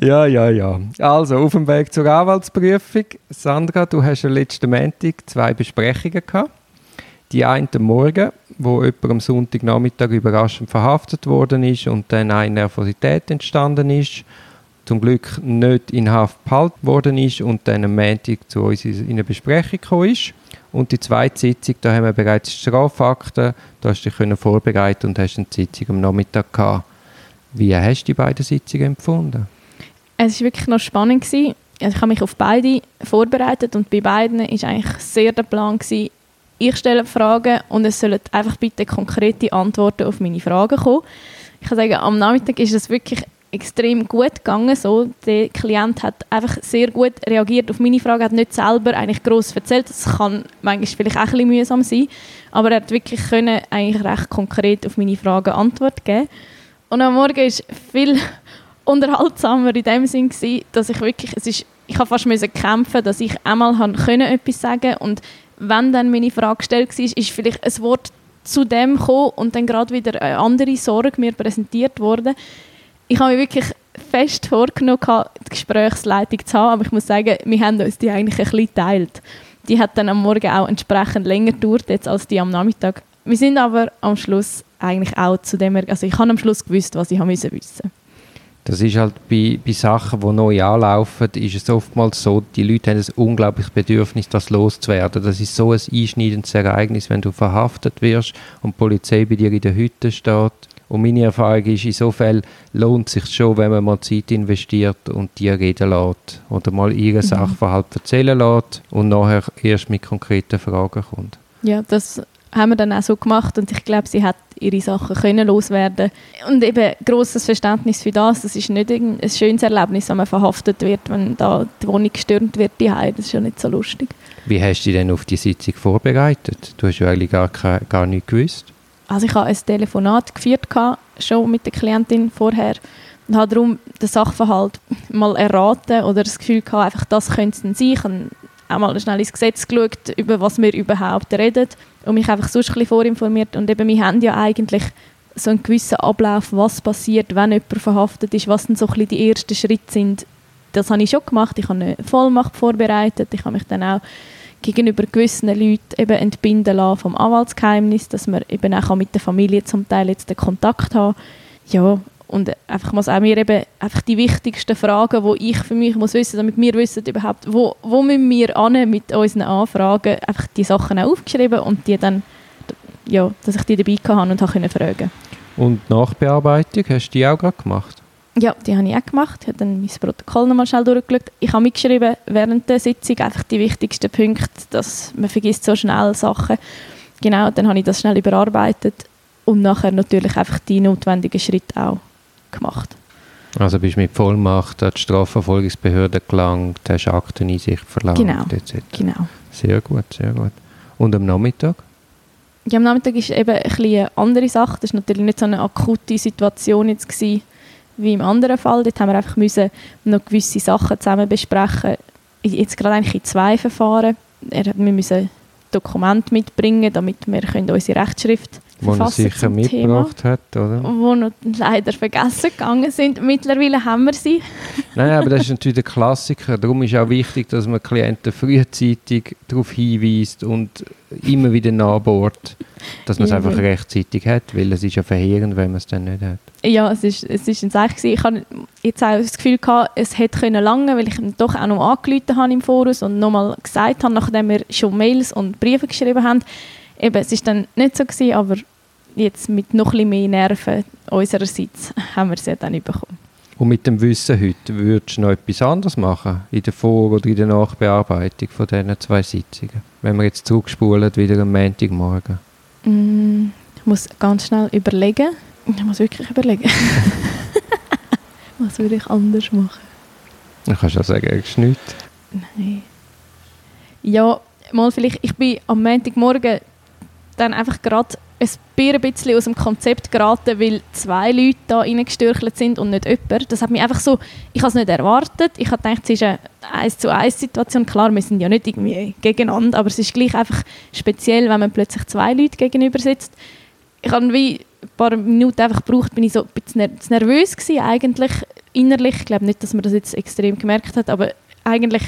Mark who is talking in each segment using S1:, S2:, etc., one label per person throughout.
S1: Ja, ja, ja. Also, auf dem Weg zur Anwaltsprüfung. Sandra, du hast ja letzten Montag zwei Besprechungen gehabt. Die eine am Morgen, wo jemand am Sonntagnachmittag überraschend verhaftet worden ist und dann eine Nervosität entstanden ist. Zum Glück nicht in Haft behalten worden ist und dann am Montag zu uns in eine Besprechung gekommen ist. Und die zweite Sitzung, da haben wir bereits Strafakten, da hast du dich vorbereiten und hast eine Sitzung am Nachmittag gehabt. Wie hast du die beiden Sitzungen empfunden?
S2: Es war wirklich noch spannend. Gewesen. Also ich habe mich auf beide vorbereitet und bei beiden war eigentlich sehr der Plan, gewesen, ich stelle Fragen und es sollen einfach bitte konkrete Antworten auf meine Fragen kommen. Ich kann sagen, am Nachmittag ist es wirklich extrem gut gegangen. So, der Klient hat einfach sehr gut reagiert auf meine Fragen, hat nicht selber eigentlich gross erzählt. Das kann manchmal vielleicht auch ein bisschen mühsam sein, aber er hat wirklich können eigentlich recht konkret auf meine Fragen Antwort geben. Und am Morgen ist viel unterhaltsamer in dem Sinn gewesen, dass ich wirklich, es ist, ich habe fast müssen kämpfen, dass ich einmal können etwas sagen und wenn dann meine Frage gestellt war, ist vielleicht ein Wort zu dem gekommen und dann gerade wieder eine andere Sorge mir präsentiert worden. Ich habe mir wirklich fest vorgenommen, die Gesprächsleitung zu haben, aber ich muss sagen, wir haben uns die eigentlich ein bisschen geteilt. Die hat dann am Morgen auch entsprechend länger gedauert jetzt als die am Nachmittag. Wir sind aber am Schluss eigentlich auch zu dem, also ich habe am Schluss gewusst, was ich wissen musste.
S1: Das ist halt bei, bei Sachen, die neu anlaufen, ist es oftmals so, die Leute haben ein unglaubliches Bedürfnis, das loszuwerden. Das ist so ein einschneidendes Ereignis, wenn du verhaftet wirst und die Polizei bei dir in der Hütte steht. Und meine Erfahrung ist, insofern lohnt es sich schon, wenn man mal Zeit investiert und die reden lässt oder mal ihren mhm. Sachverhalt erzählen lässt und nachher erst mit konkreten Fragen kommt.
S2: Ja, das haben wir dann auch so gemacht und ich glaube, sie hat ihre Sachen können loswerden und eben großes Verständnis für das. Das ist nicht ein schönes Erlebnis, wenn man verhaftet wird, wenn da die Wohnung gestürmt wird, die Das ist ja nicht so lustig.
S1: Wie hast du dich denn auf die Sitzung vorbereitet? Du hast ja eigentlich gar, gar nichts gewusst.
S2: Also ich habe ein Telefonat geführt, schon mit der Klientin vorher und habe darum den Sachverhalt mal erraten oder das Gefühl gehabt, einfach das könnte es sein. Ich habe auch mal schnell ins Gesetz geschaut, über was wir überhaupt reden und mich einfach sonst ein bisschen vorinformiert. Und eben, wir haben ja eigentlich so einen gewissen Ablauf, was passiert, wenn jemand verhaftet ist, was dann so ein bisschen die ersten Schritte sind. Das habe ich schon gemacht. Ich habe eine Vollmacht vorbereitet. Ich habe mich dann auch gegenüber gewissen Leuten eben entbinden lassen vom Anwaltsgeheimnis, dass man eben auch mit der Familie zum Teil jetzt den Kontakt haben. Ja, und einfach muss auch mir eben einfach die wichtigsten Fragen, die ich für mich muss wissen, damit wir wissen überhaupt, wo, wo müssen wir an mit unseren Anfragen, einfach die Sachen auch aufgeschrieben und die dann, ja, dass ich die dabei hatte und habe fragen
S1: Und Nachbearbeitung, hast du die auch gerade gemacht?
S2: Ja, die habe ich auch gemacht. Ich habe dann mein Protokoll nochmal schnell durchgeschaut. Ich habe mitgeschrieben während der Sitzung einfach die wichtigsten Punkte, dass man vergisst so schnell Sachen. Genau, dann habe ich das schnell überarbeitet und nachher natürlich einfach die notwendigen Schritte auch gemacht.
S1: Also bist du mit Vollmacht an die Strafverfolgungsbehörde gelangt, hast Akteneinsicht verlangt
S2: genau, etc. Genau.
S1: Sehr gut, sehr gut. Und am Nachmittag?
S2: Ja, am Nachmittag ist eben ein eine andere Sache. Das war natürlich nicht so eine akute Situation jetzt gewesen, wie im anderen Fall. Dort haben wir einfach müssen noch gewisse Sachen zusammen besprechen. Jetzt gerade eigentlich in zwei Verfahren. Wir müssen Dokumente mitbringen, damit wir unsere Rechtschrift
S1: wo er sicher mitgebracht Thema, hat, oder?
S2: Wo noch leider vergessen gegangen sind. Mittlerweile haben wir sie.
S1: Nein, aber das ist natürlich der Klassiker. Darum ist auch wichtig, dass man Klienten frühzeitig darauf hinweist und immer wieder nachbohrt, dass man es einfach rechtzeitig hat, weil es ist ja verheerend, wenn man es dann nicht hat.
S2: Ja, es ist, es ist ein Zeichen. Ich hatte jetzt auch das Gefühl, gehabt, es hätte können lange, weil ich doch auch noch angerufen habe im Voraus und nochmal gesagt habe, nachdem wir schon Mails und Briefe geschrieben haben, eben, es war dann nicht so gewesen, aber jetzt mit noch ein mehr Nerven unsererseits haben wir sie dann bekommen.
S1: Und mit dem Wissen heute, würdest du noch etwas anderes machen in der Vor- oder in der Nachbearbeitung von diesen zwei Sitzungen? Wenn wir jetzt zurückspulen, wieder am Montagmorgen.
S2: Mm, ich muss ganz schnell überlegen. Ich muss wirklich überlegen. Was würde ich anders machen?
S1: Du kannst ja sagen, es ist nichts.
S2: Nein. Ja, mal vielleicht, ich bin am Montagmorgen dann einfach gerade ein bisschen aus dem Konzept geraten, weil zwei Leute da reingestürchelt sind und nicht jemand. Das hat mich einfach so, ich habe es nicht erwartet. Ich habe gedacht, es ist eine 1 zu 1 Situation. Klar, wir sind ja nicht irgendwie gegeneinander, aber es ist gleich einfach speziell, wenn man plötzlich zwei Leute gegenüber sitzt. Ich habe wie ein paar Minuten einfach gebraucht, bin ich so ein bisschen nervös gewesen eigentlich innerlich. Ich glaube nicht, dass man das jetzt extrem gemerkt hat, aber eigentlich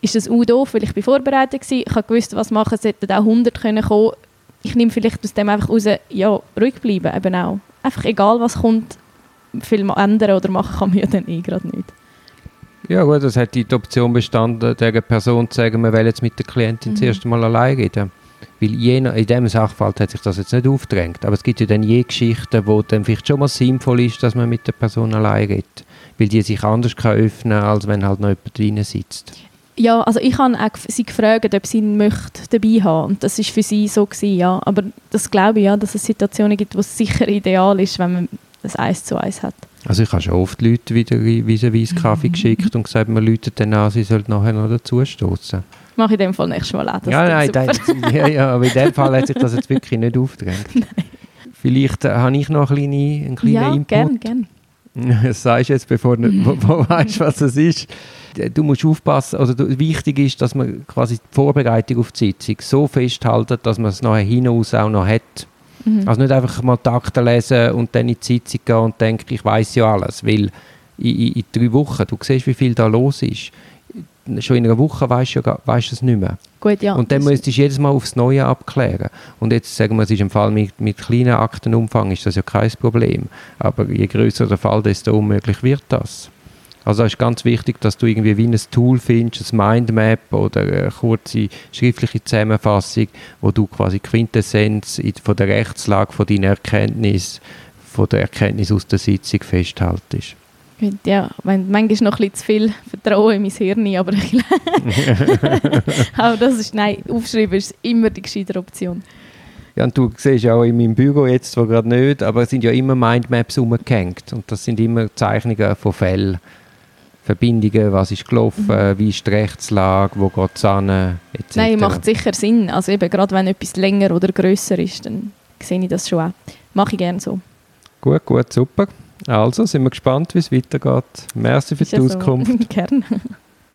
S2: ist das auch doof, weil ich bin vorbereitet war. Ich habe gewusst, was machen, es hätten auch 100 können kommen. Ich nehme vielleicht aus dem einfach raus, ja, ruhig bleiben eben auch. Einfach egal, was kommt, viel ändern oder machen kann man ja dann eh gerade nicht.
S1: Ja gut, das hat die Option bestanden, der Person zu sagen, wir wollen jetzt mit der Klientin mhm. das erste Mal allein reden. Weil jener, in diesem Sachverhalt hat sich das jetzt nicht aufgedrängt. Aber es gibt ja dann je Geschichten, wo dann vielleicht schon mal sinnvoll ist, dass man mit der Person allein redet. Weil die sich anders kann öffnen kann, als wenn halt noch jemand drin sitzt.
S2: Ja, also ich habe auch sie gefragt, ob sie ihn möchte dabei haben und das ist für sie so gewesen, ja. Aber das glaube ich ja, dass es Situationen gibt, wo es sicher ideal ist, wenn man das eins zu eins hat.
S1: Also ich habe schon oft Leute wieder vis-à-vis Kaffee geschickt und gesagt, man läutet dann an, sie sollten nachher noch dazustoßen.
S2: Mache ich in dem Fall nächstes Mal auch.
S1: Ja, nein, das, ja, ja, aber in dem Fall hat sich das jetzt wirklich nicht aufgedrängt. Vielleicht äh, habe ich noch eine kleine, einen kleinen ja, Input. Ja, gerne, gerne. Das sagst du jetzt, bevor du weißt, was es ist. Du musst aufpassen, also wichtig ist, dass man quasi die Vorbereitung auf die Sitzung so festhalten, dass man es nachher hinaus auch noch hat. Mhm. Also nicht einfach mal Takte lesen und dann in die Sitzung gehen und denken, ich weiß ja alles, weil in, in, in, drei Wochen, du siehst, wie viel da los ist. Schon in einer Woche weißt du weißt es nicht mehr.
S2: Gut, ja.
S1: Und dann müsstest du jedes Mal aufs Neue abklären. Und jetzt sagen wir, es ist im Fall mit, mit kleinen Aktenumfang ist das ja kein Problem. Aber je größer der Fall, desto unmöglich wird das. Also es ist ganz wichtig, dass du irgendwie wie ein Tool findest, ein Mindmap oder eine kurze schriftliche Zusammenfassung, wo du quasi Quintessenz von der Rechtslage, von deiner Erkenntnis, von der Erkenntnis aus der Sitzung festhaltest.
S2: Ja, manchmal ist noch ein bisschen zu viel Vertrauen in mein Hirn, aber, aber das ist, nein, aufschreiben ist immer die gescheite Option.
S1: Ja, und du siehst ja auch in meinem Büro jetzt zwar gerade nicht, aber es sind ja immer Mindmaps umgehängt und das sind immer Zeichnungen von Fällen. Verbindungen, was ist gelaufen, mhm. wie ist die Rechtslage, wo geht es an, etc.
S2: Nein, macht sicher Sinn. Also eben, gerade wenn etwas länger oder grösser ist, dann sehe ich das schon auch. Mache ich gerne so.
S1: Gut, gut, super. Also sind wir gespannt, wie es weitergeht. Merci für die Auskunft. So.
S2: Gerne.